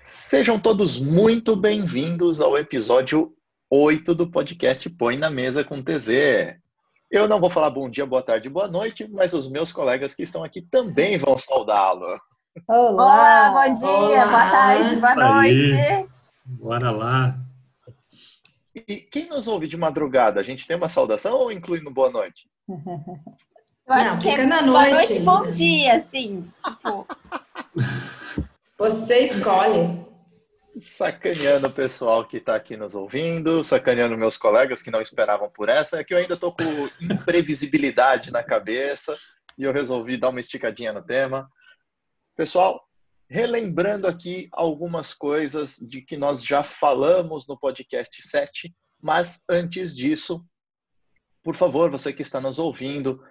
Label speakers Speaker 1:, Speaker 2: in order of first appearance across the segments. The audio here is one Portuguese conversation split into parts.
Speaker 1: Sejam todos muito bem-vindos ao episódio 8 do podcast Põe na Mesa com TZ. Eu não vou falar bom dia, boa tarde, boa noite, mas os meus colegas que estão aqui também vão saudá-lo.
Speaker 2: Olá. Olá, bom dia, Olá. boa tarde, boa noite.
Speaker 3: Aí. Bora lá.
Speaker 1: E quem nos ouve de madrugada, a gente tem uma saudação ou inclui no boa noite?
Speaker 2: Eu acho não, que é na noite. Boa noite, bom dia, assim. Tipo...
Speaker 4: Você escolhe.
Speaker 1: Sacaneando o pessoal que está aqui nos ouvindo, sacaneando meus colegas que não esperavam por essa, é que eu ainda estou com imprevisibilidade na cabeça e eu resolvi dar uma esticadinha no tema. Pessoal, relembrando aqui algumas coisas de que nós já falamos no podcast 7, mas antes disso, por favor, você que está nos ouvindo,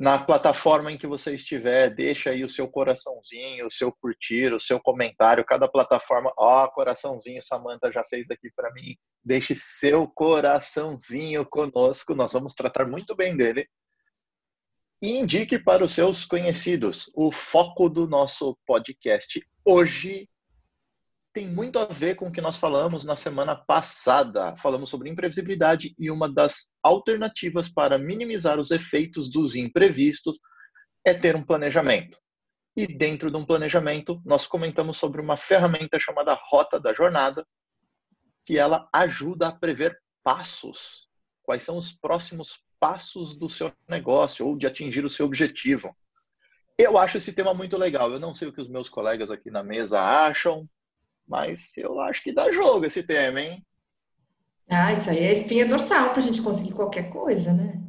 Speaker 1: na plataforma em que você estiver, deixa aí o seu coraçãozinho, o seu curtir, o seu comentário, cada plataforma, ó, oh, coraçãozinho, Samantha já fez aqui para mim. Deixe seu coraçãozinho conosco, nós vamos tratar muito bem dele. E indique para os seus conhecidos. O foco do nosso podcast hoje tem muito a ver com o que nós falamos na semana passada. Falamos sobre imprevisibilidade e uma das alternativas para minimizar os efeitos dos imprevistos é ter um planejamento. E dentro de um planejamento, nós comentamos sobre uma ferramenta chamada Rota da Jornada, que ela ajuda a prever passos. Quais são os próximos passos do seu negócio ou de atingir o seu objetivo? Eu acho esse tema muito legal. Eu não sei o que os meus colegas aqui na mesa acham, mas eu acho que dá jogo esse tema, hein?
Speaker 4: Ah, isso aí é espinha dorsal para a gente conseguir qualquer coisa, né?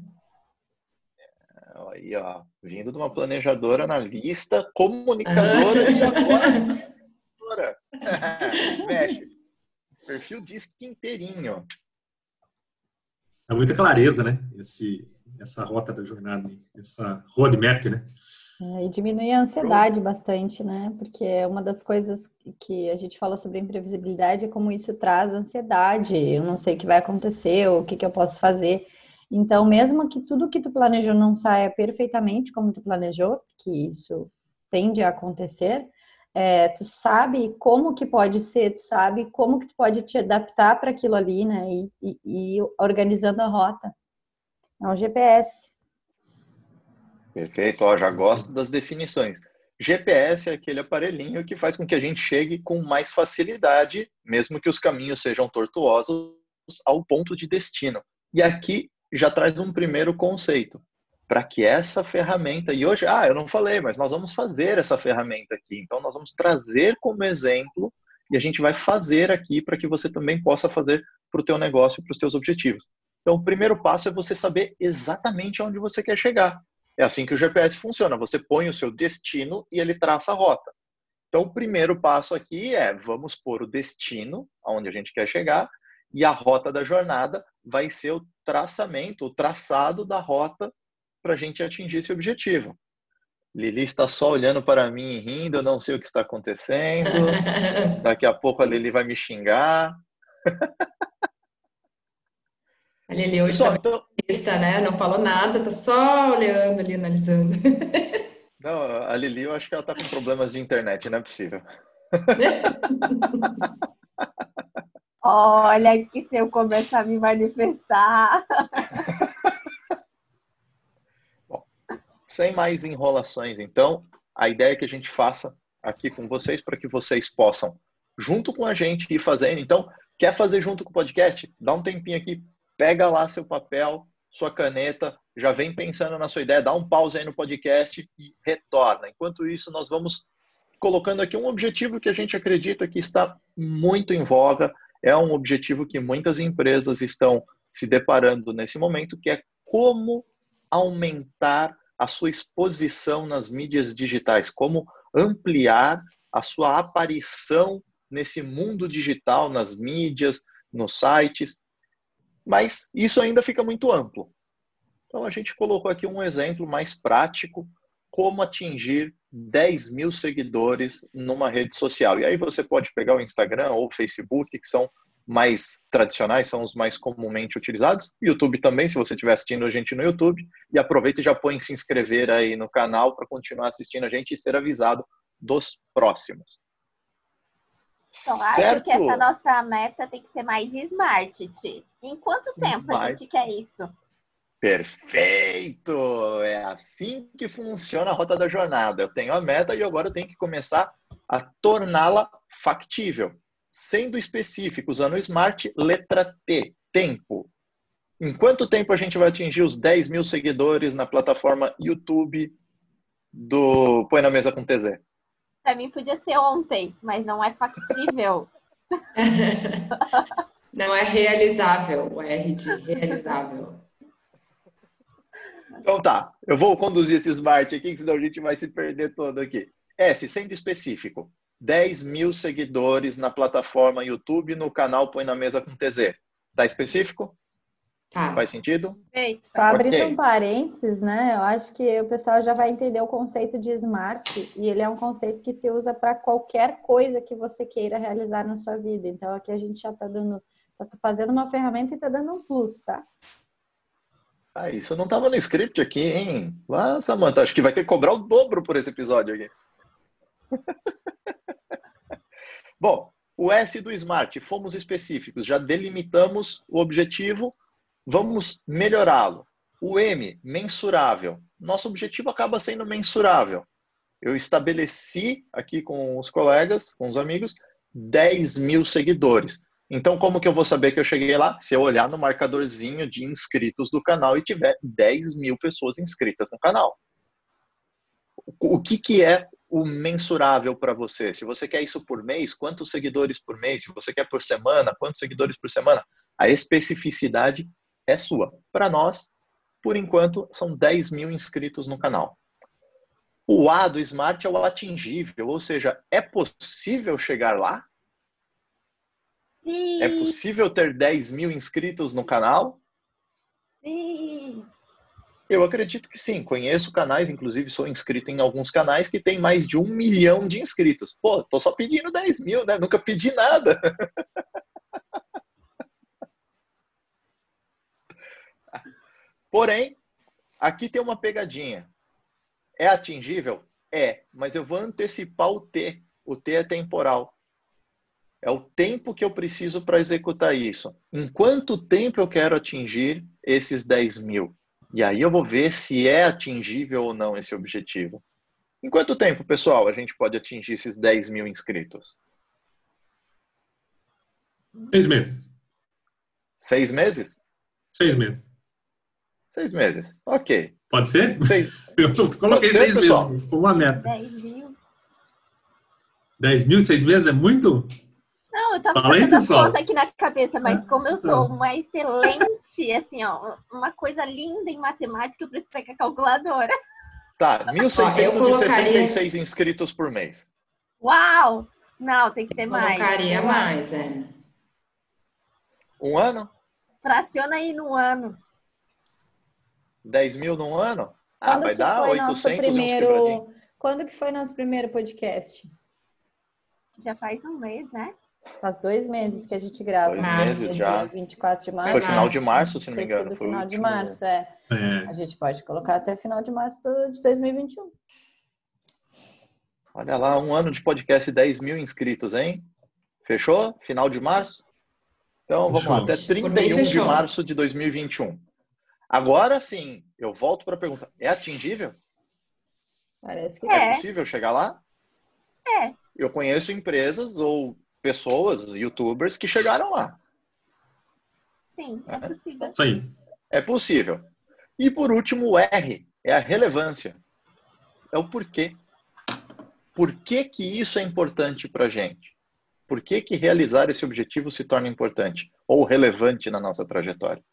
Speaker 1: É, aí, ó, vindo de uma planejadora analista, comunicadora ah. e agora Mexe. Perfil diz que inteirinho.
Speaker 3: É muita clareza, né? Esse, essa rota da jornada, essa roadmap, né?
Speaker 2: É, e diminui a ansiedade bastante, né? Porque é uma das coisas que a gente fala sobre imprevisibilidade é como isso traz ansiedade. Eu não sei o que vai acontecer, ou o que, que eu posso fazer. Então, mesmo que tudo que tu planejou não saia perfeitamente como tu planejou, que isso tende a acontecer, é, tu sabe como que pode ser, tu sabe como que tu pode te adaptar para aquilo ali, né? E, e, e organizando a rota. É um GPS.
Speaker 1: Perfeito, ó, já gosto das definições. GPS é aquele aparelhinho que faz com que a gente chegue com mais facilidade, mesmo que os caminhos sejam tortuosos, ao ponto de destino. E aqui já traz um primeiro conceito. Para que essa ferramenta, e hoje, ah, eu não falei, mas nós vamos fazer essa ferramenta aqui. Então, nós vamos trazer como exemplo e a gente vai fazer aqui para que você também possa fazer para o teu negócio, para os teus objetivos. Então, o primeiro passo é você saber exatamente onde você quer chegar. É assim que o GPS funciona. Você põe o seu destino e ele traça a rota. Então, o primeiro passo aqui é vamos pôr o destino, aonde a gente quer chegar, e a rota da jornada vai ser o traçamento, o traçado da rota para a gente atingir esse objetivo. Lili está só olhando para mim e rindo, eu não sei o que está acontecendo. Daqui a pouco a Lili vai me xingar.
Speaker 4: A Lili hoje está então... né? Não falou nada, tá só olhando ali, analisando.
Speaker 1: Não, a Lili, eu acho que ela tá com problemas de internet, não é possível.
Speaker 2: Olha que se eu começar a me manifestar.
Speaker 1: Bom, sem mais enrolações, então, a ideia é que a gente faça aqui com vocês para que vocês possam, junto com a gente, ir fazendo. Então, quer fazer junto com o podcast? Dá um tempinho aqui, pega lá seu papel, sua caneta, já vem pensando na sua ideia, dá um pause aí no podcast e retorna. Enquanto isso, nós vamos colocando aqui um objetivo que a gente acredita que está muito em voga, é um objetivo que muitas empresas estão se deparando nesse momento, que é como aumentar a sua exposição nas mídias digitais, como ampliar a sua aparição nesse mundo digital, nas mídias, nos sites, mas isso ainda fica muito amplo. Então a gente colocou aqui um exemplo mais prático, como atingir 10 mil seguidores numa rede social. E aí você pode pegar o Instagram ou o Facebook, que são mais tradicionais, são os mais comumente utilizados. YouTube também, se você estiver assistindo a gente no YouTube. E aproveita e já põe se inscrever aí no canal para continuar assistindo a gente e ser avisado dos próximos.
Speaker 5: Então, acho que essa nossa meta tem que ser mais smart, Ti. Em quanto tempo smart. a gente quer isso?
Speaker 1: Perfeito! É assim que funciona a rota da jornada. Eu tenho a meta e agora eu tenho que começar a torná-la factível, sendo específico, usando o Smart, letra T, tempo. Em quanto tempo a gente vai atingir os 10 mil seguidores na plataforma YouTube do Põe na Mesa com TZ?
Speaker 5: Para mim podia ser ontem, mas não é factível.
Speaker 4: não é realizável, o R de realizável.
Speaker 1: Então tá, eu vou conduzir esse smart aqui, senão a gente vai se perder todo aqui. S, sendo específico, 10 mil seguidores na plataforma YouTube, no canal Põe na Mesa com TZ. Tá específico? Tá. Faz sentido?
Speaker 2: Perfeito. Só abrindo okay. um parênteses, né? Eu acho que o pessoal já vai entender o conceito de smart e ele é um conceito que se usa para qualquer coisa que você queira realizar na sua vida. Então aqui a gente já está dando, tá fazendo uma ferramenta e está dando um plus, tá?
Speaker 1: Ah, isso não estava no script aqui, hein? Ah, Samanta, acho que vai ter que cobrar o dobro por esse episódio aqui. Bom, o S do Smart, fomos específicos, já delimitamos o objetivo, vamos melhorá-lo. O M, mensurável. Nosso objetivo acaba sendo mensurável. Eu estabeleci aqui com os colegas, com os amigos, 10 mil seguidores. Então, como que eu vou saber que eu cheguei lá? Se eu olhar no marcadorzinho de inscritos do canal e tiver 10 mil pessoas inscritas no canal. O que, que é o mensurável para você? Se você quer isso por mês, quantos seguidores por mês? Se você quer por semana, quantos seguidores por semana? A especificidade é sua. Para nós, por enquanto, são 10 mil inscritos no canal. O A do Smart é o atingível, ou seja, é possível chegar lá?
Speaker 5: Sim.
Speaker 1: É possível ter 10 mil inscritos no canal?
Speaker 5: Sim.
Speaker 1: Eu acredito que sim. Conheço canais, inclusive sou inscrito em alguns canais que tem mais de um milhão de inscritos. Pô, tô só pedindo 10 mil, né? Nunca pedi nada. Porém, aqui tem uma pegadinha. É atingível? É, mas eu vou antecipar o T. O T é temporal. É o tempo que eu preciso para executar isso. Em quanto tempo eu quero atingir esses 10 mil? E aí eu vou ver se é atingível ou não esse objetivo. Em quanto tempo, pessoal, a gente pode atingir esses 10 mil inscritos?
Speaker 3: Seis meses.
Speaker 1: Seis meses?
Speaker 3: Seis meses.
Speaker 1: Seis meses. Ok.
Speaker 3: Pode ser?
Speaker 1: Seis.
Speaker 3: Eu coloquei ser, seis pessoal? meses. Foi uma meta.
Speaker 5: 10 mil.
Speaker 3: 10 mil, seis meses é muito?
Speaker 5: Não, eu tava Fala fazendo as contas aqui na cabeça, mas como eu sou uma excelente, assim, ó, uma coisa linda em matemática, eu preciso pegar calculadora.
Speaker 1: Tá, 1.666 inscritos por mês.
Speaker 5: Uau! Não, tem que ser mais.
Speaker 4: Colocaria mais, é.
Speaker 1: Um ano?
Speaker 5: Fraciona aí no ano.
Speaker 1: 10 mil num ano? Ah, Quando vai dar 800
Speaker 2: primeiro... Quando que foi nosso primeiro podcast?
Speaker 5: Já faz um mês, né?
Speaker 2: Faz dois meses que a gente grava.
Speaker 1: Dois meses já.
Speaker 2: 24 de março.
Speaker 1: Foi final de março, se não me engano.
Speaker 2: Foi final de março, é. é. A gente pode colocar até final de março de 2021.
Speaker 1: Olha lá, um ano de podcast e 10 mil inscritos, hein? Fechou? Final de março? Então, vamos fechou. lá, até 31 de março de 2021. Agora sim, eu volto para a pergunta: é atingível?
Speaker 2: Parece que
Speaker 1: é. É possível chegar lá?
Speaker 5: É.
Speaker 1: Eu conheço empresas ou pessoas, youtubers, que chegaram lá.
Speaker 5: Sim, é, é possível.
Speaker 3: Isso aí.
Speaker 1: É possível. E por último, o R é a relevância. É o porquê. Por que, que isso é importante para a gente? Por que, que realizar esse objetivo se torna importante ou relevante na nossa trajetória?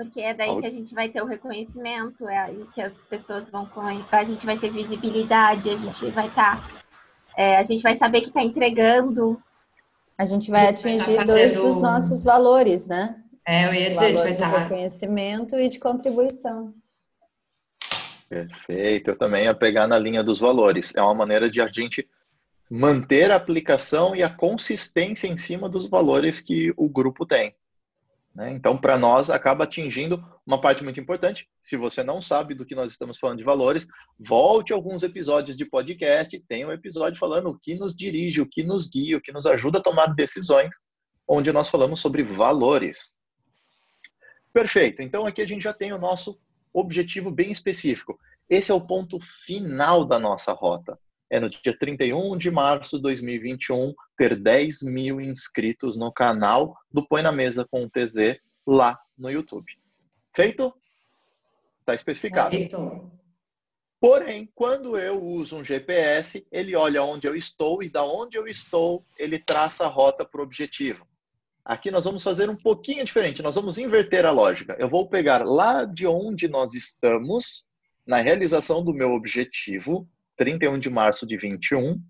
Speaker 5: Porque é daí que a gente vai ter o reconhecimento, é aí que as pessoas vão a gente vai ter visibilidade, a gente vai estar tá é, a gente vai saber que está entregando.
Speaker 2: A gente vai a gente atingir vai tá dois dos nossos valores, né?
Speaker 4: É, eu ia dizer, a gente vai estar.
Speaker 2: Tá de conhecimento e de contribuição.
Speaker 1: Perfeito, eu também ia pegar na linha dos valores. É uma maneira de a gente manter a aplicação e a consistência em cima dos valores que o grupo tem. Né? Então, para nós, acaba atingindo uma parte muito importante. Se você não sabe do que nós estamos falando de valores, volte alguns episódios de podcast. Tem um episódio falando o que nos dirige, o que nos guia, o que nos ajuda a tomar decisões, onde nós falamos sobre valores. Perfeito. Então, aqui a gente já tem o nosso objetivo bem específico. Esse é o ponto final da nossa rota. É no dia 31 de março de 2021 ter 10 mil inscritos no canal do Põe na Mesa com o TZ lá no YouTube. Feito? Está especificado. Feito. Porém, quando eu uso um GPS, ele olha onde eu estou e da onde eu estou, ele traça a rota para o objetivo. Aqui nós vamos fazer um pouquinho diferente, nós vamos inverter a lógica. Eu vou pegar lá de onde nós estamos, na realização do meu objetivo, 31 de março de 21,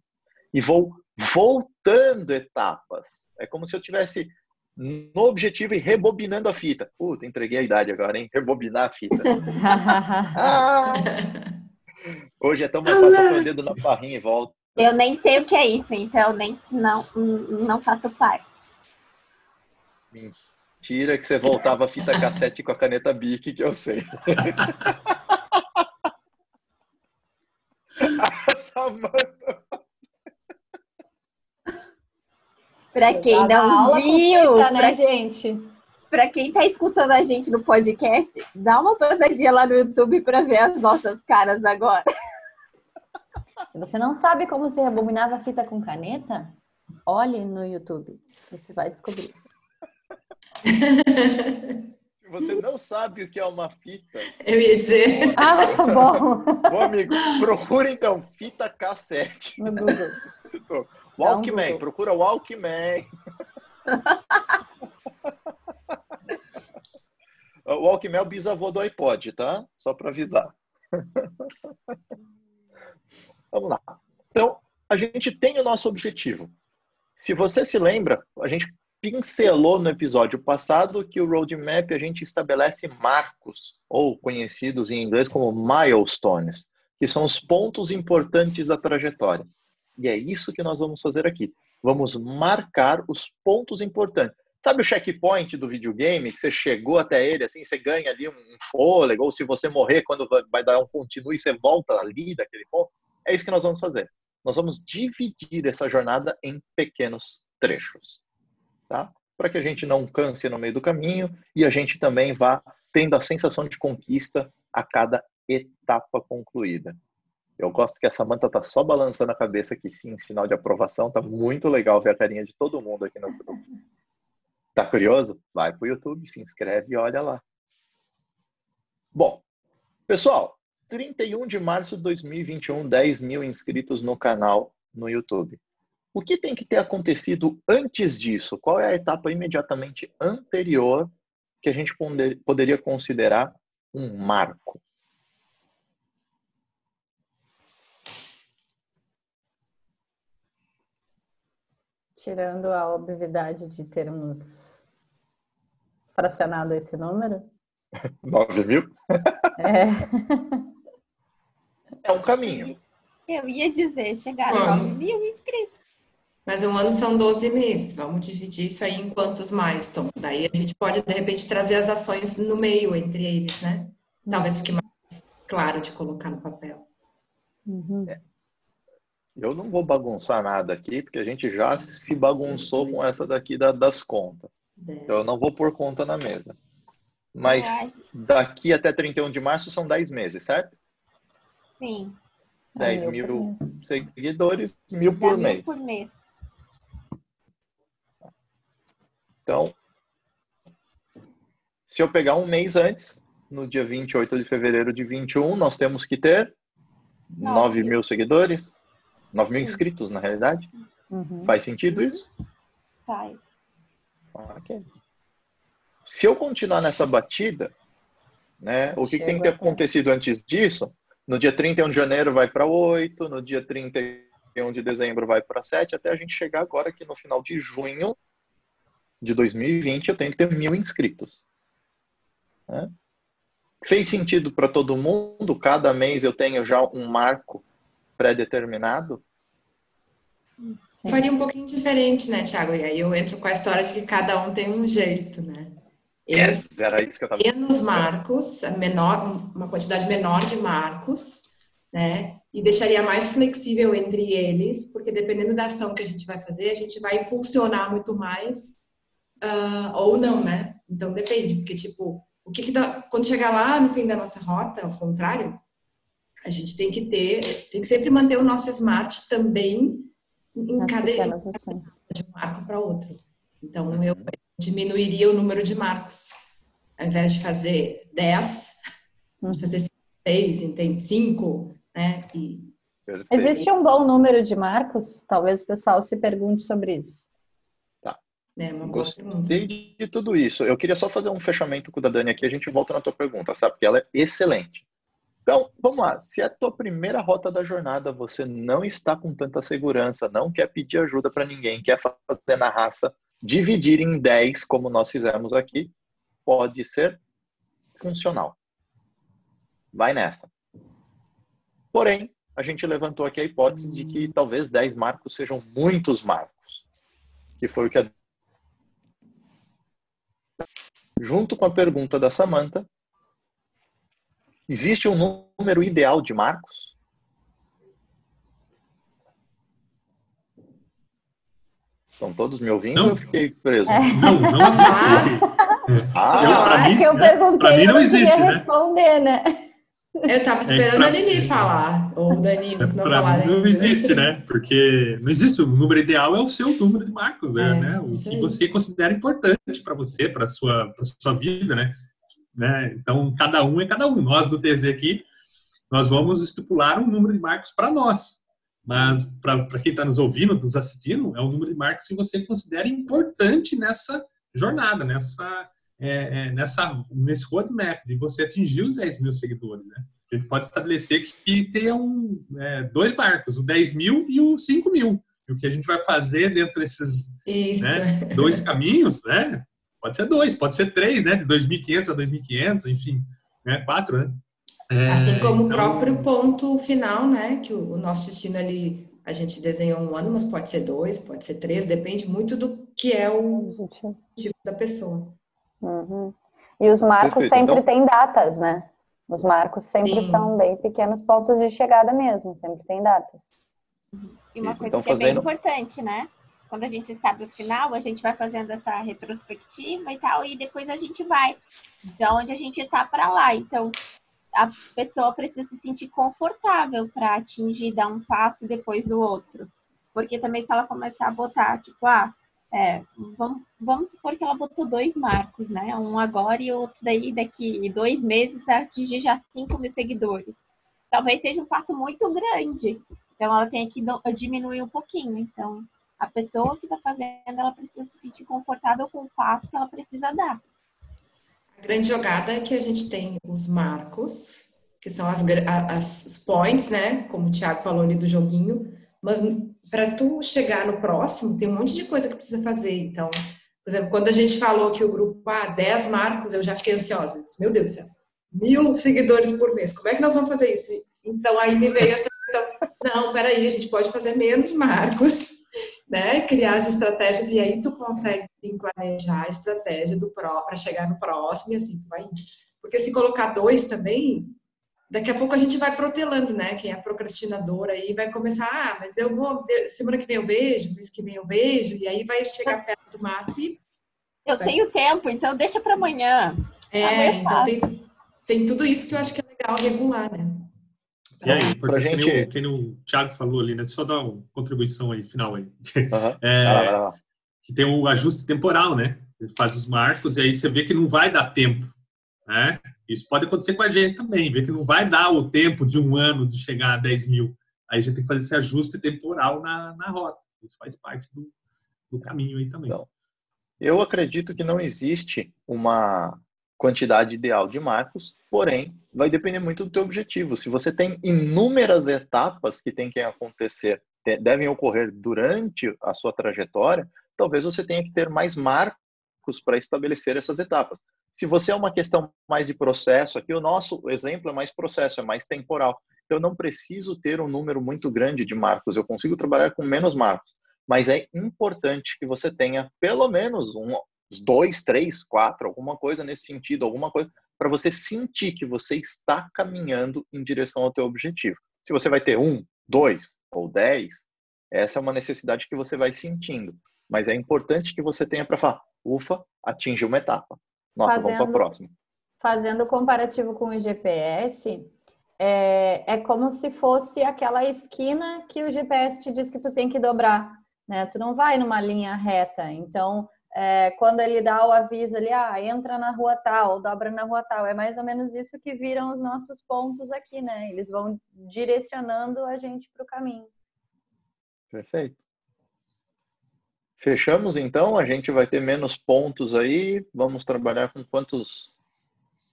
Speaker 1: e vou voltando etapas. É como se eu tivesse no objetivo e rebobinando a fita. Puta, entreguei a idade agora, hein? Rebobinar a fita. ah! Hoje é tão mais fácil pôr o dedo na barrinha e volta.
Speaker 5: Eu nem sei o que é isso, então nem não, não faço parte.
Speaker 1: Mentira que você voltava a fita cassete com a caneta Bic, que eu sei.
Speaker 5: Samanta. Para quem não viu,
Speaker 2: fita, né, pra... gente?
Speaker 5: Para quem está escutando a gente no podcast, dá uma passadinha lá no YouTube para ver as nossas caras agora.
Speaker 2: Se você não sabe como se rebobinava a fita com caneta, olhe no YouTube. Você vai descobrir.
Speaker 1: Você não sabe o que é uma fita.
Speaker 4: Eu ia dizer.
Speaker 2: Ah, bom.
Speaker 1: Bom, amigo, procura então fita cassete.
Speaker 2: No Google.
Speaker 1: Walkman, procura Walkman. o Walkman é o bisavô do iPod, tá? Só para avisar. Vamos lá. Então, a gente tem o nosso objetivo. Se você se lembra, a gente pincelou no episódio passado que o roadmap a gente estabelece marcos, ou conhecidos em inglês como milestones, que são os pontos importantes da trajetória. E é isso que nós vamos fazer aqui. Vamos marcar os pontos importantes. Sabe o checkpoint do videogame, que você chegou até ele, assim, você ganha ali um fôlego, ou se você morrer, quando vai dar um continue, você volta ali daquele ponto? É isso que nós vamos fazer. Nós vamos dividir essa jornada em pequenos trechos tá? Para que a gente não canse no meio do caminho e a gente também vá tendo a sensação de conquista a cada etapa concluída. Eu gosto que essa manta tá só balançando a cabeça aqui sim, sinal de aprovação. Tá muito legal ver a carinha de todo mundo aqui no grupo. Tá curioso? Vai pro YouTube, se inscreve e olha lá. Bom, pessoal, 31 de março de 2021, 10 mil inscritos no canal no YouTube. O que tem que ter acontecido antes disso? Qual é a etapa imediatamente anterior que a gente poderia considerar um marco?
Speaker 2: Tirando a obviedade de termos fracionado esse número?
Speaker 1: 9 mil?
Speaker 2: É.
Speaker 1: É um caminho.
Speaker 5: Eu ia dizer, chegar a 9 mil inscritos.
Speaker 4: Mas um ano são 12 meses. Vamos dividir isso aí em quantos mais, Tom? Daí a gente pode, de repente, trazer as ações no meio entre eles, né? Talvez fique mais claro de colocar no papel.
Speaker 2: Uhum.
Speaker 1: É. Eu não vou bagunçar nada aqui, porque a gente já se bagunçou com essa daqui da, das contas. Então eu não vou pôr conta na mesa. Mas daqui até 31 de março são 10 meses, certo?
Speaker 5: Sim.
Speaker 1: 10 mil seguidores, mil por mês. Mil
Speaker 5: por mês.
Speaker 1: Então, se eu pegar um mês antes, no dia 28 de fevereiro de 21, nós temos que ter 9 mil seguidores, 9 mil inscritos, na realidade. Uhum. Faz sentido isso?
Speaker 5: Faz.
Speaker 1: Ok. Se eu continuar nessa batida, né, o que, que tem que ter acontecido antes disso? No dia 31 de janeiro vai para 8, no dia 31 de dezembro vai para 7, até a gente chegar agora aqui no final de junho, de 2020 eu tenho que ter mil inscritos. Né? Fez sentido para todo mundo? Cada mês eu tenho já um marco pré-determinado?
Speaker 4: Faria um pouquinho diferente, né, Thiago? E aí eu entro com a história de que cada um tem um jeito, né?
Speaker 1: Yes, era isso que eu tava
Speaker 4: menos marcos, menor, uma quantidade menor de marcos, né? E deixaria mais flexível entre eles, porque dependendo da ação que a gente vai fazer, a gente vai impulsionar muito mais uh, ou não, né? Então depende, porque tipo, o que, que dá, quando chegar lá no fim da nossa rota, ao contrário, a gente tem que ter, tem que sempre manter o nosso smart também em
Speaker 2: Nas
Speaker 4: cada de um marco para outro. Então eu diminuiria o número de marcos. Ao invés de fazer 10,
Speaker 2: Uhum.
Speaker 4: de fazer 6, entende? 5, né? E
Speaker 1: Perfeito.
Speaker 2: Existe um bom número de marcos? Talvez o pessoal se pergunte sobre isso.
Speaker 4: Pergunta.
Speaker 1: Gostei de de tudo isso. Eu queria só fazer um fechamento com o da Dani aqui, a gente volta na tua pergunta, sabe? Porque ela é excelente. Então, vamos lá. Se é a tua primeira rota da jornada, você não está com tanta segurança, não quer pedir ajuda para ninguém, quer fazer na raça, dividir em 10, como nós fizemos aqui, pode ser funcional. Vai nessa. Porém, a gente levantou aqui a hipótese de que talvez 10 marcos sejam muitos marcos, que foi o que a junto com a pergunta da Samantha, existe um número ideal de marcos? Estão todos me ouvindo?
Speaker 3: Não.
Speaker 1: Eu fiquei preso.
Speaker 3: Não, não assisti.
Speaker 1: Ah,
Speaker 3: Eu, pra
Speaker 2: Ah,
Speaker 3: mim-
Speaker 2: que eu perguntei,
Speaker 3: pra mim
Speaker 2: eu
Speaker 3: não
Speaker 2: não
Speaker 3: existe,
Speaker 2: queria
Speaker 3: né?
Speaker 2: responder, né?
Speaker 4: Eu tava esperando
Speaker 3: pra-
Speaker 4: a Nini falar, ou o Danilo não
Speaker 3: Pra
Speaker 4: falar.
Speaker 3: mim não existe, né? Porque não existe. O número ideal é o seu número de marcos, né?
Speaker 4: É,
Speaker 3: né? O que você considera importante para você, para sua, pra sua vida, né? né? Então, cada um é cada um. Nós do TZ aqui, nós vamos estipular um número de marcos para nós. Mas para quem está nos ouvindo, nos assistindo, é um número de marcos que você considera importante nessa jornada, nessa, é, é, nessa, nesse roadmap de você atingir os 10 mil seguidores, né? A gente pode estabelecer que, que tenha um, é, dois marcos, o 10 mil e o 5 mil. E o que a gente vai fazer dentro desses né, dois caminhos, né? Pode ser dois, pode ser três, né? De 2.500 a 2.500, enfim, né? Quatro, né? É,
Speaker 4: Assim como o
Speaker 3: então,
Speaker 4: próprio ponto final, né? Que o, o nosso destino ali, a gente desenhou um ano, mas pode ser dois, pode ser três, depende muito do que é o objetivo da pessoa.
Speaker 2: Uhum. E os marcos
Speaker 1: Perfeito,
Speaker 2: sempre
Speaker 1: então-
Speaker 2: têm datas, né? Os marcos sempre
Speaker 4: Sim.
Speaker 2: são bem pequenos pontos de chegada mesmo, sempre tem datas.
Speaker 5: E uma
Speaker 1: Isso,
Speaker 5: coisa
Speaker 1: então
Speaker 5: que é bem
Speaker 1: fazendo-
Speaker 5: importante, né? Quando a gente sabe o final, a gente vai fazendo essa retrospectiva e tal, e depois a gente vai de onde a gente tá para lá. Então, a pessoa precisa se sentir confortável para atingir, dar um passo e depois o outro. Porque também se ela começar a botar, tipo, ah, é, vamos, vamos supor que ela botou dois marcos, né? Um agora e outro daí daqui dois meses atingir já 5 mil seguidores. Talvez seja um passo muito grande. Então ela tem que diminuir um pouquinho. Então, a pessoa que está fazendo, ela precisa se sentir confortável com o passo que ela precisa dar.
Speaker 4: A grande jogada é que a gente tem os marcos, que são as, as points, né? Como o Thiago falou ali do joguinho. Mas para tu chegar no próximo, tem um monte de coisa que precisa fazer. Então, por exemplo, quando a gente falou que o grupo, ah, 10 marcos, eu já fiquei ansiosa. Disse, Meu Deus do céu, mil seguidores por mês. Como é que nós vamos fazer isso? Então, aí me veio essa questão. Não, peraí, a gente pode fazer menos marcos, né? Criar as estratégias e aí tu consegue sim, planejar a estratégia do pró para chegar no próximo e assim tu vai indo. Porque se colocar dois também, daqui a pouco a gente vai protelando, né? Quem é procrastinador aí vai começar, ah, mas eu vou, ver- semana que vem eu vejo, mês que vem eu vejo, e aí vai chegar perto do marco e
Speaker 5: Eu
Speaker 4: Vai.
Speaker 5: tenho tempo, então deixa para amanhã.
Speaker 4: é,
Speaker 5: Amanhã
Speaker 4: então
Speaker 5: faz.
Speaker 4: tem, tem tudo isso que eu acho que é legal regular, né?
Speaker 3: E aí,
Speaker 1: Pra
Speaker 3: porque
Speaker 1: gente-
Speaker 3: que, nem o, que nem o Thiago falou ali, né? Só dar uma contribuição aí, final aí.
Speaker 1: aham.
Speaker 3: É,
Speaker 1: Vai lá, vai lá.
Speaker 3: que tem o ajuste temporal, né? Ele faz os marcos e aí você vê que não vai dar tempo, né? Isso pode acontecer com a gente também, ver que não vai dar o tempo de um ano de chegar a 10 mil. Aí a gente tem que fazer esse ajuste temporal na, na rota. Isso faz parte do, do caminho aí também.
Speaker 1: Então, Eu acredito que não existe uma quantidade ideal de marcos, porém, vai depender muito do teu objetivo. Se você tem inúmeras etapas que tem que acontecer, te- devem ocorrer durante a sua trajetória, talvez você tenha que ter mais marcos para estabelecer essas etapas. Se você é uma questão mais de processo, aqui o nosso exemplo é mais processo, é mais temporal. Eu não preciso ter um número muito grande de marcos, eu consigo trabalhar com menos marcos mas é importante que você tenha pelo menos um, dois, três, quatro, alguma coisa nesse sentido, alguma coisa para você sentir que você está caminhando em direção ao teu objetivo. Se você vai ter um, dois ou dez, essa é uma necessidade que você vai sentindo. Mas é importante que você tenha para falar, ufa, atinge uma etapa. Nossa, fazendo, vamos para a próxima.
Speaker 2: Fazendo comparativo com o GPS, é, é como se fosse aquela esquina que o GPS te diz que tu tem que dobrar. Né? Tu não vai numa linha reta. Então, é, quando ele dá o aviso ali, ah, entra na rua tal, dobra na rua tal, é mais ou menos isso que viram os nossos pontos aqui, né? Eles vão direcionando a gente para o caminho.
Speaker 1: Perfeito. Fechamos então, a gente vai ter menos pontos aí. Vamos trabalhar com quantos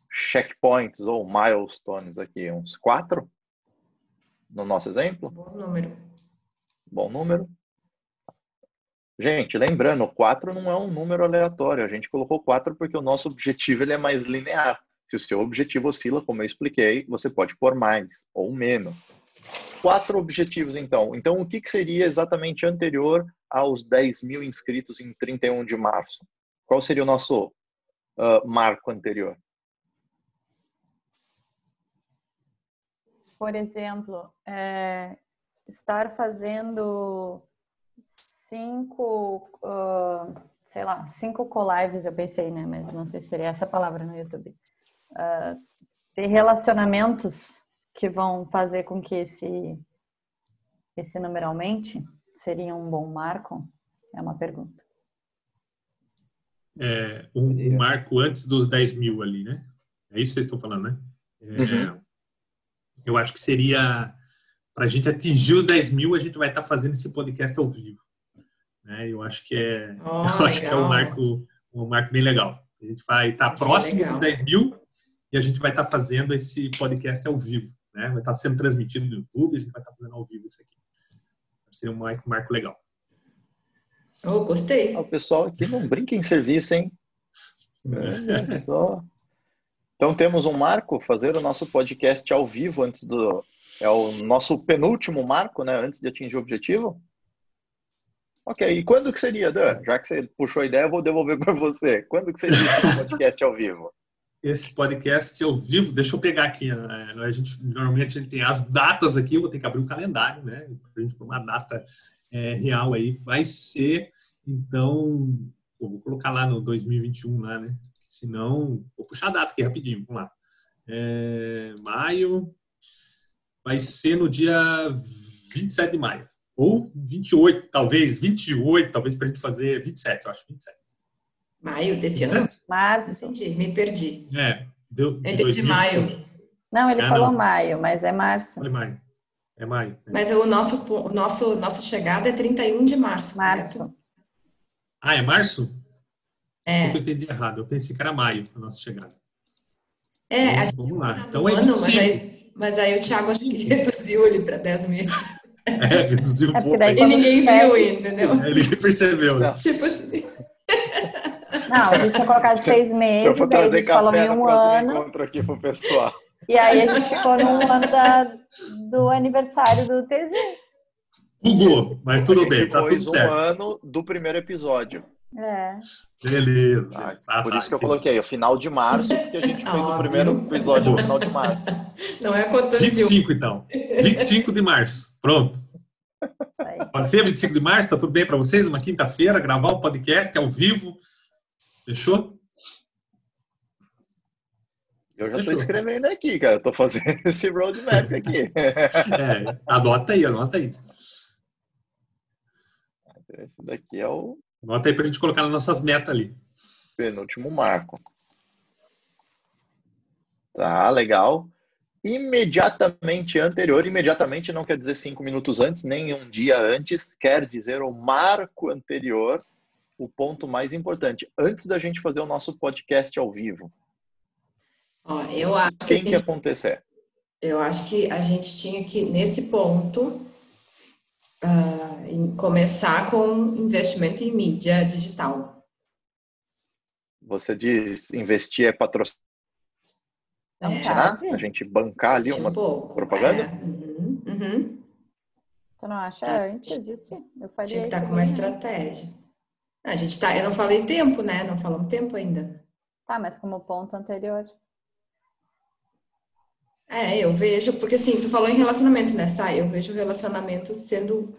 Speaker 1: checkpoints ou milestones aqui? Uns quatro? No nosso exemplo?
Speaker 4: Bom número.
Speaker 1: Bom número. Gente, lembrando, 4 não é um número aleatório. A gente colocou 4 porque o nosso objetivo ele é mais linear. Se o seu objetivo oscila, como eu expliquei, você pode pôr mais ou menos. Quatro objetivos, então. Então, o que, que seria exatamente anterior aos 10 mil inscritos em 31 de março? Qual seria o nosso uh, marco anterior?
Speaker 2: Por exemplo, é, estar fazendo cinco, uh, sei lá, cinco co-lives, eu pensei, né? Mas não sei se seria essa palavra no YouTube. Uh, ter relacionamentos que vão fazer com que esse, esse número aumente seria um bom marco? É uma pergunta.
Speaker 3: É, um, um marco antes dos 10 mil ali, né? É isso que vocês estão falando, né? É, uhum. Eu acho que seria para a gente atingir os 10 mil, a gente vai estar tá fazendo esse podcast ao vivo. Né? Eu acho que é, oh, eu acho que é um marco, um marco bem legal. A gente vai estar tá próximo legal. dos 10 mil e a gente vai estar tá fazendo esse podcast ao vivo. Né? Vai estar tá sendo transmitido no YouTube, a gente vai estar tá fazendo ao vivo isso aqui. Vai ser um marco, legal.
Speaker 4: Oh, gostei.
Speaker 1: O pessoal aqui não brinca em serviço, hein? É só. Então temos um marco, fazer o nosso podcast ao vivo antes do. É o nosso penúltimo marco, né? Antes de atingir o objetivo. Ok, e quando que seria, Dan? Já que você puxou a ideia, eu vou devolver para você. Quando que seria esse podcast ao vivo?
Speaker 3: Esse podcast ao vivo, deixa eu pegar aqui. Né? A gente, normalmente a gente tem as datas aqui, eu vou ter que abrir o um calendário, né? Para a gente uma data é, real aí. Vai ser, então, vou colocar lá no 2021 lá, né? Senão, vou puxar a data aqui rapidinho, vamos lá. É, maio, vai ser no dia 27 de maio. Ou 28, talvez, 28, talvez para a gente fazer 27, eu acho, 27.
Speaker 4: Maio desse 27? ano?
Speaker 2: Março.
Speaker 4: Entendi, me perdi.
Speaker 3: É, deu.
Speaker 4: Eu entendi maio.
Speaker 2: Não, ele ah, falou não. maio, mas é março.
Speaker 3: Falei maio. É maio. É.
Speaker 4: Mas o nosso, o nosso, nossa chegada é 31 de março.
Speaker 2: Março.
Speaker 4: Correto?
Speaker 3: Ah, é março?
Speaker 4: É.
Speaker 3: Desculpa, eu entendi errado. Eu pensei que era maio a nossa chegada.
Speaker 4: É, então,
Speaker 3: a gente vamos lá. Então é 25. Ano,
Speaker 4: mas, aí, mas aí o Thiago acho que reduziu ele para 10 meses.
Speaker 3: É, reduziu um
Speaker 4: é
Speaker 3: pouco.
Speaker 4: E ninguém viu, entendeu?
Speaker 3: É, ninguém percebeu.
Speaker 4: Não. Tipo assim.
Speaker 2: Não, a gente tinha colocado seis meses,
Speaker 1: eu vou trazer café falou em um ano. encontro aqui pro pessoal.
Speaker 2: E aí a gente ficou no ano da, do aniversário do TZ.
Speaker 3: Bugou, mas tudo bem, tá tudo certo.
Speaker 1: um ano do primeiro episódio.
Speaker 2: É.
Speaker 3: Beleza.
Speaker 1: Ah, por tá, isso que eu coloquei o final de março, porque a gente fez o primeiro episódio no final de março.
Speaker 4: Não é contando
Speaker 3: 25, então. 25 de março. Pronto. Pode ser 25 de março? Tá tudo bem para vocês? Uma quinta-feira, gravar o um podcast ao vivo. Fechou?
Speaker 1: Eu já estou escrevendo aqui, cara. Tô fazendo esse roadmap aqui.
Speaker 3: É, anota aí, anota aí.
Speaker 1: Esse daqui é o
Speaker 3: Anota aí para a gente colocar nas nossas metas ali.
Speaker 1: Penúltimo marco. Tá, legal. Imediatamente anterior, imediatamente não quer dizer cinco minutos antes, nem um dia antes, quer dizer o marco anterior, o ponto mais importante, antes da gente fazer o nosso podcast ao vivo.
Speaker 4: Ó, eu acho
Speaker 1: Tem que, que acontecer.
Speaker 4: Eu acho que a gente tinha que, nesse ponto, uh, começar com investimento em mídia digital.
Speaker 1: Você diz investir é patrocinar? É, a gente bancar ali umas um propagandas? É.
Speaker 4: Uhum, uhum.
Speaker 2: Tu não acha antes isso? Eu faria
Speaker 4: Tinha que estar com uma estratégia. A gente tá, eu não falei tempo, né? Não falamos tempo ainda.
Speaker 2: Tá, mas como ponto anterior.
Speaker 4: É, eu vejo, porque assim, tu falou em relacionamento, né, Sai? Eu vejo o relacionamento sendo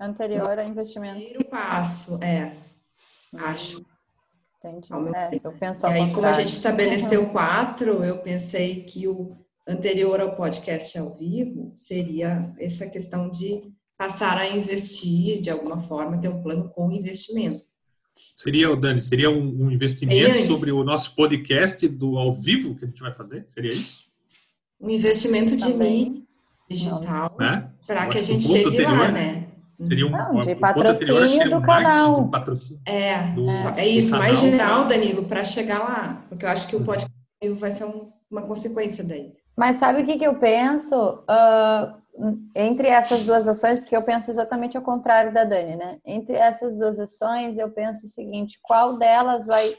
Speaker 2: Anterior a investimento.
Speaker 4: primeiro passo, é, acho.
Speaker 2: Entendi. É, eu penso
Speaker 4: E aí, como a gente estabeleceu quatro, eu pensei que o anterior ao podcast ao vivo seria essa questão de passar a investir de alguma forma, ter um plano com investimento.
Speaker 3: Seria, o Dani, seria um, um investimento
Speaker 4: antes.
Speaker 3: sobre o nosso podcast do ao vivo que a gente vai fazer? Seria isso?
Speaker 4: Um investimento de
Speaker 2: Também.
Speaker 4: mídia digital
Speaker 3: Né?
Speaker 4: para que a gente chegue lá,
Speaker 3: anterior
Speaker 4: né?
Speaker 3: Seria um,
Speaker 2: Não, de
Speaker 3: anterior
Speaker 2: patrocínio
Speaker 3: seria um
Speaker 2: do
Speaker 3: marketing
Speaker 2: canal.
Speaker 3: de patrocínio.
Speaker 4: É,
Speaker 3: Do-
Speaker 4: é
Speaker 3: do
Speaker 4: isso, mais geral, Danilo, para chegar lá. Porque eu acho que o
Speaker 3: Uhum.
Speaker 4: podcast ao vivo vai ser um- uma consequência daí.
Speaker 2: Mas sabe o que, que eu penso? Ah, entre essas duas ações, porque eu penso exatamente ao contrário da Dani, né? Entre essas duas ações, eu penso o seguinte: qual delas vai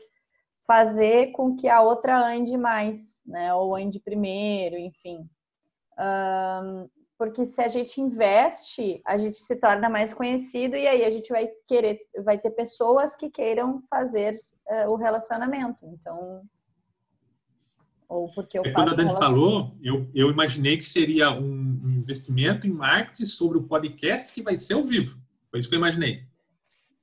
Speaker 2: fazer com que a outra ande mais, né? Ou ande primeiro, enfim. Ahn, porque se a gente investe, a gente se torna mais conhecido e aí a gente vai querer, vai ter pessoas que queiram fazer eh, o relacionamento. Então, ou porque eu
Speaker 3: É, quando a Dani falou, eu, eu imaginei que seria um, um investimento em marketing sobre o podcast que vai ser ao vivo. Foi isso que eu imaginei.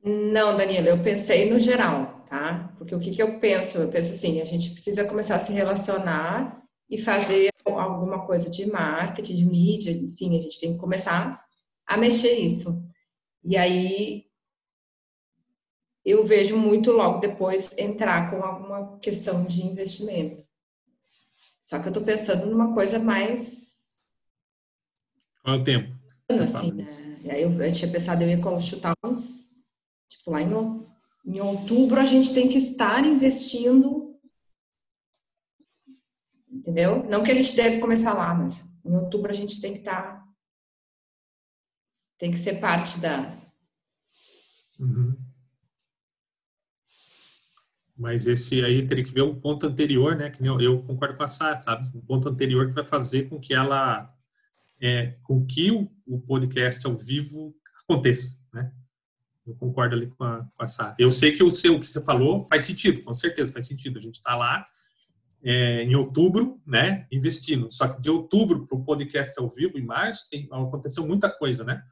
Speaker 4: Não, Danilo, eu pensei no geral, tá? Porque o que, que eu penso? Eu penso assim, a gente precisa começar a se relacionar e fazer alguma coisa de marketing, de mídia, enfim, a gente tem que começar a mexer isso. E aí eu vejo muito logo depois entrar com alguma questão de investimento. Só que eu tô pensando numa coisa mais
Speaker 3: Qual é o tempo?
Speaker 4: assim, né? E aí eu, eu tinha pensado eu ia como chutar uns, tipo lá em, em outubro a gente tem que estar investindo, entendeu? Não que a gente deve começar lá, mas em outubro a gente tem que estar, tem que ser parte da.
Speaker 3: Uhum. Mas esse aí teria que ver o ponto anterior, né? Que eu, eu concordo com a Sá, sabe? O ponto anterior que vai fazer com que ela, é, com que o, o podcast ao vivo aconteça, né? Eu concordo ali com a, com a Sá. Eu sei que o seu que você falou faz sentido, com certeza faz sentido. A gente está lá é, em outubro, né? Investindo. Só que de outubro para o podcast ao vivo, em março, tem, aconteceu muita coisa, né?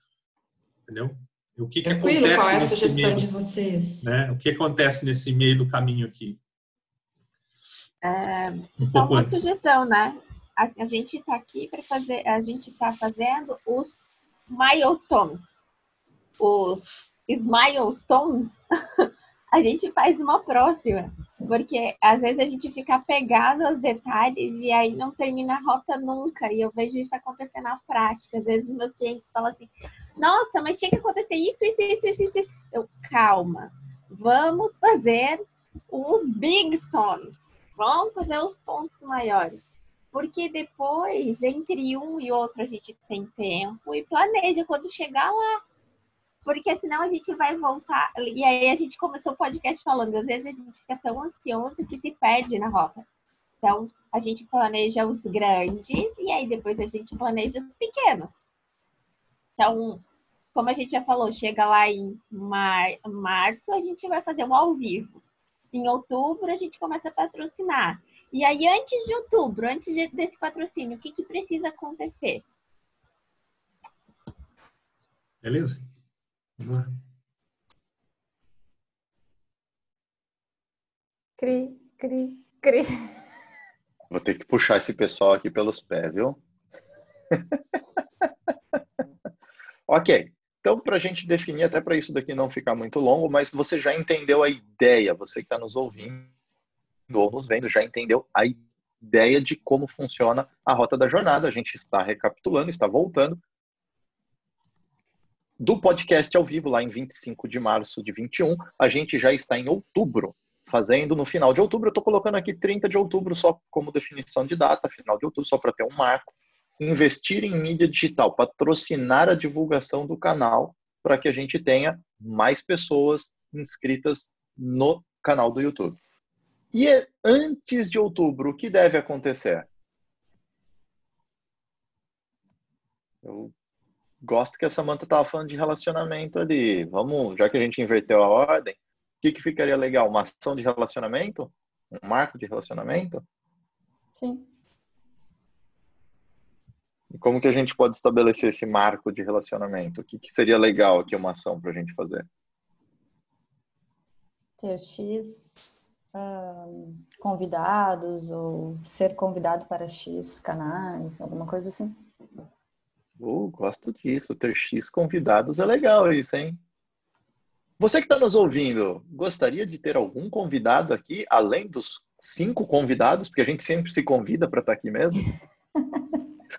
Speaker 3: Entendeu? O que, que
Speaker 4: Tranquilo,
Speaker 3: acontece
Speaker 4: qual é a
Speaker 3: nesse
Speaker 4: sugestão
Speaker 3: meio?
Speaker 4: de vocês?
Speaker 3: né? O que acontece nesse meio do caminho aqui?
Speaker 5: É,
Speaker 3: Um
Speaker 5: Só
Speaker 3: pouco
Speaker 5: uma
Speaker 3: antes.
Speaker 5: sugestão, né? A, a gente está aqui para fazer, a gente está fazendo os milestones. Os milestones a gente faz numa próxima. Porque às vezes a gente fica apegado aos detalhes e aí não termina a rota nunca. E eu vejo isso acontecer na prática. Às vezes meus clientes falam assim: nossa, mas tinha que acontecer isso, isso, isso, isso, isso. Eu, calma, vamos fazer os big stones. Vamos fazer os pontos maiores. Porque depois, entre um e outro, a gente tem tempo e planeja quando chegar lá. Porque senão a gente vai voltar. E aí a gente começou o podcast falando, às vezes a gente fica tão ansioso que se perde na rota. Então, a gente planeja os grandes e aí depois a gente planeja os pequenos. Então, como a gente já falou, chega lá em mar- março, a gente vai fazer um ao vivo. Em outubro, a gente começa a patrocinar. E aí, antes de outubro, antes de- desse patrocínio, o que, que precisa acontecer?
Speaker 3: Beleza? Vamos lá.
Speaker 2: Cri, cri, cri.
Speaker 1: Vou ter que puxar esse pessoal aqui pelos pés, viu? ok. Então, para a gente definir, até para isso daqui não ficar muito longo, mas você já entendeu a ideia, você que está nos ouvindo ou nos vendo, já entendeu a ideia de como funciona a rota da jornada. A gente está recapitulando, está voltando do podcast ao vivo, lá em 25 de março de 21. A gente já está em outubro, fazendo no final de outubro. Eu estou colocando aqui 30 de outubro só como definição de data, final de outubro, só para ter um marco. Investir em mídia digital, patrocinar a divulgação do canal para que a gente tenha mais pessoas inscritas no canal do YouTube. E é antes de outubro, o que deve acontecer? Eu gosto que a Samantha estava falando de relacionamento ali. Vamos, já que a gente inverteu a ordem, que, que ficaria legal? Uma ação de relacionamento? Um marco de relacionamento?
Speaker 2: Sim.
Speaker 1: Como que a gente pode estabelecer esse marco de relacionamento? O que, que seria legal aqui uma ação para a gente fazer?
Speaker 2: Ter X uh, convidados ou ser convidado para X canais, alguma coisa assim.
Speaker 1: Uh, gosto disso. Ter X convidados é legal isso, hein? Você que está nos ouvindo, gostaria de ter algum convidado aqui, além dos cinco convidados, porque a gente sempre se convida para estar tá aqui mesmo?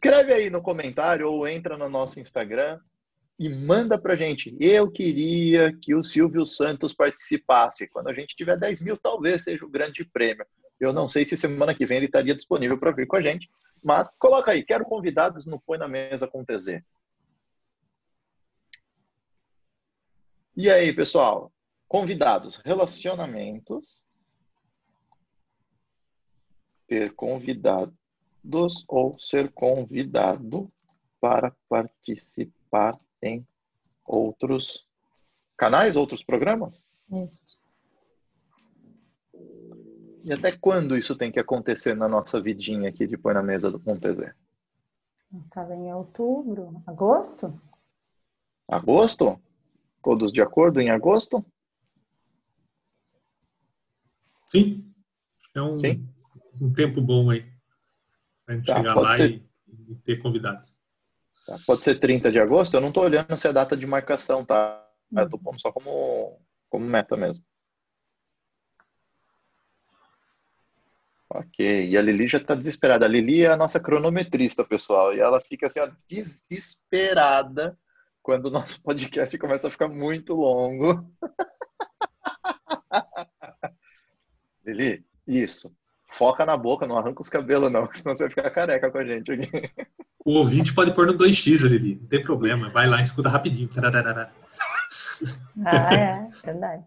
Speaker 1: Escreve aí no comentário ou entra no nosso Instagram e manda pra gente. Eu queria que o Silvio Santos participasse. Quando a gente tiver 10 mil, talvez seja o grande prêmio. Eu não sei se semana que vem ele estaria disponível para vir com a gente, mas coloca aí, quero convidados no Põe na Mesa com TZ. E aí, pessoal? Convidados, relacionamentos. Ter convidado dos ou ser convidado para participar em outros canais, outros programas?
Speaker 2: Isso.
Speaker 1: E até quando isso tem que acontecer na nossa vidinha aqui de Põe na Mesa do Montezé?
Speaker 2: Estava em outubro, agosto?
Speaker 1: Agosto? Todos de acordo em agosto?
Speaker 3: Sim. É um,
Speaker 1: Sim.
Speaker 3: um tempo bom aí. Pra gente
Speaker 1: Tá,
Speaker 3: chegar lá
Speaker 1: ser.
Speaker 3: e, e ter convidados.
Speaker 1: Tá, Pode ser 30 de agosto? Eu não estou olhando se é data de marcação, tá? Eu tô pondo só como, como meta mesmo. Ok, e a Lili já está desesperada. A Lili é a nossa cronometrista, pessoal, e ela fica assim, ó, desesperada quando o nosso podcast começa a ficar muito longo. Lili, isso. Foca na boca, não arranca os cabelos, não, senão você vai ficar careca com a gente aqui.
Speaker 3: O ouvinte pode pôr no 2x, Lili. Não tem problema. Vai lá e escuta rapidinho.
Speaker 2: Ah, é, verdade.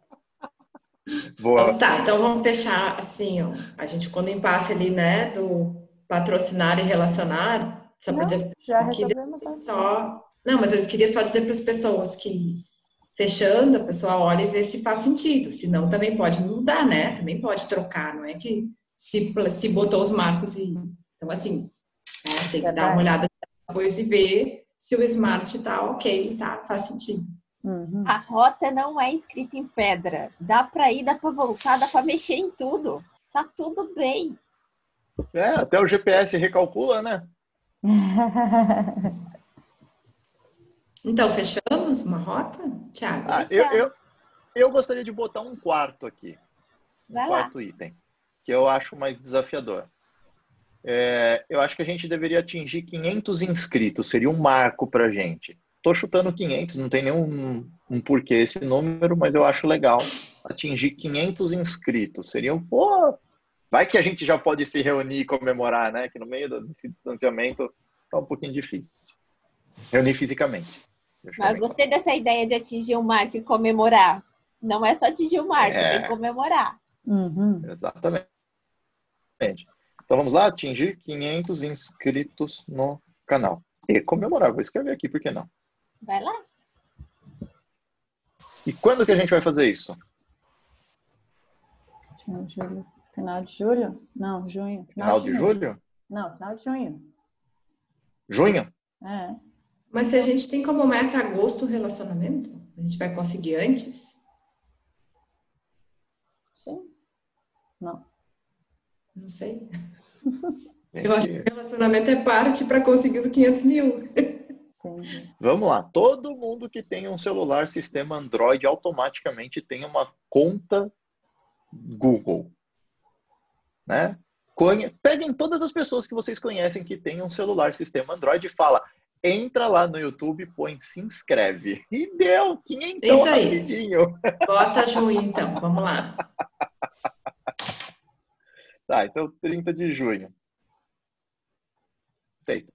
Speaker 1: Boa.
Speaker 4: Então, tá, então vamos fechar assim, ó. A gente, quando impasse ali, né, do patrocinar e relacionar, só para
Speaker 2: Não,
Speaker 4: dizer
Speaker 2: Já resolvemos
Speaker 4: só. Não, mas eu queria só dizer para as pessoas que, fechando, a pessoa olha e vê se faz sentido. Senão também pode mudar, né? Também pode trocar, não é que se, se botou os marcos e. Então, assim, né, tem que dar uma olhada depois e ver se o smart tá ok, tá, faz sentido.
Speaker 2: Uhum.
Speaker 5: A rota não é escrita em pedra. Dá pra ir, dá pra voltar, dá pra mexer em tudo. Tá tudo bem.
Speaker 1: É, até o GPS recalcula, né?
Speaker 4: Então, fechamos uma rota, Thiago?
Speaker 1: Ah, eu, eu, eu gostaria de botar um quarto aqui. Um
Speaker 5: Vai lá.
Speaker 1: quarto item, que eu acho mais desafiador. É, eu acho que a gente deveria atingir 500 inscritos, seria um marco pra gente. Tô chutando 500, não tem nenhum um porquê esse número, mas eu acho legal atingir 500 inscritos. Seria um, pô, vai que a gente já pode se reunir e comemorar, né? Que no meio desse distanciamento tá um pouquinho difícil. Reunir fisicamente. Eu
Speaker 5: Mas gostei dessa ideia de atingir o marco e comemorar. Não é só atingir o marco,
Speaker 1: É.
Speaker 5: tem que comemorar.
Speaker 2: Uhum.
Speaker 1: Exatamente. Então vamos lá, atingir 500 inscritos no canal. E comemorar, vou escrever aqui, por que não?
Speaker 5: Vai lá.
Speaker 1: E quando que a gente vai fazer isso?
Speaker 2: Final de julho. Final de julho? Não, junho.
Speaker 1: Final de julho?
Speaker 2: Não, final de junho.
Speaker 1: Junho?
Speaker 2: É.
Speaker 4: Mas se a gente tem como meta agosto o relacionamento, a gente vai conseguir antes?
Speaker 2: Sim. Não.
Speaker 4: Não sei.
Speaker 1: Tem
Speaker 4: Eu acho
Speaker 1: que-
Speaker 4: relacionamento é parte para conseguir os 500 mil.
Speaker 1: Vamos lá. Todo mundo que tem um celular sistema Android automaticamente tem uma conta Google. Né? Conhe- Peguem todas as pessoas que vocês conhecem que têm um celular sistema Android e fala. Entra lá no YouTube, põe se inscreve. E deu, 500
Speaker 4: Isso aí.
Speaker 1: rapidinho.
Speaker 4: Bota junho, então. Vamos lá.
Speaker 1: Tá, então 30 de junho. Feito.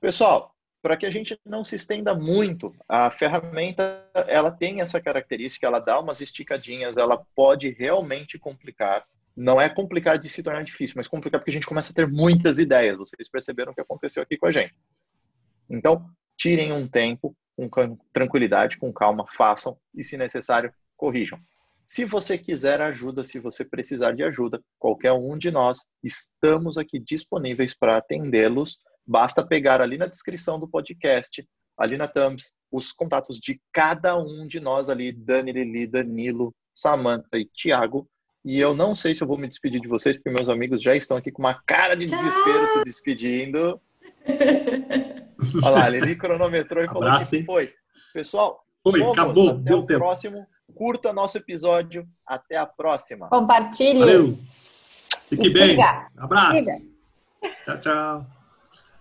Speaker 1: Pessoal, para que a gente não se estenda muito, a ferramenta ela tem essa característica, ela dá umas esticadinhas, ela pode realmente complicar. Não é complicar de se tornar difícil, mas complicar porque a gente começa a ter muitas ideias. Vocês perceberam o que aconteceu aqui com a gente. Então, tirem um tempo com tranquilidade, com calma, façam e, se necessário, corrijam. Se você quiser ajuda, se você precisar de ajuda, qualquer um de nós estamos aqui disponíveis para atendê-los. Basta pegar ali na descrição do podcast, ali na Thumbs, os contatos de cada um de nós ali, Dani, Lili, Danilo, Samantha e Tiago. E eu não sei se eu vou me despedir de vocês, porque meus amigos já estão aqui com uma cara de desespero se despedindo. Olha lá, Lili cronometrou e falou Abraço, que foi. Pessoal,
Speaker 3: foi, acabou,
Speaker 1: até o tempo. próximo. Curta nosso episódio. Até a próxima.
Speaker 2: Compartilhe.
Speaker 3: Valeu. Fique bem. Abraço. Tchau, tchau.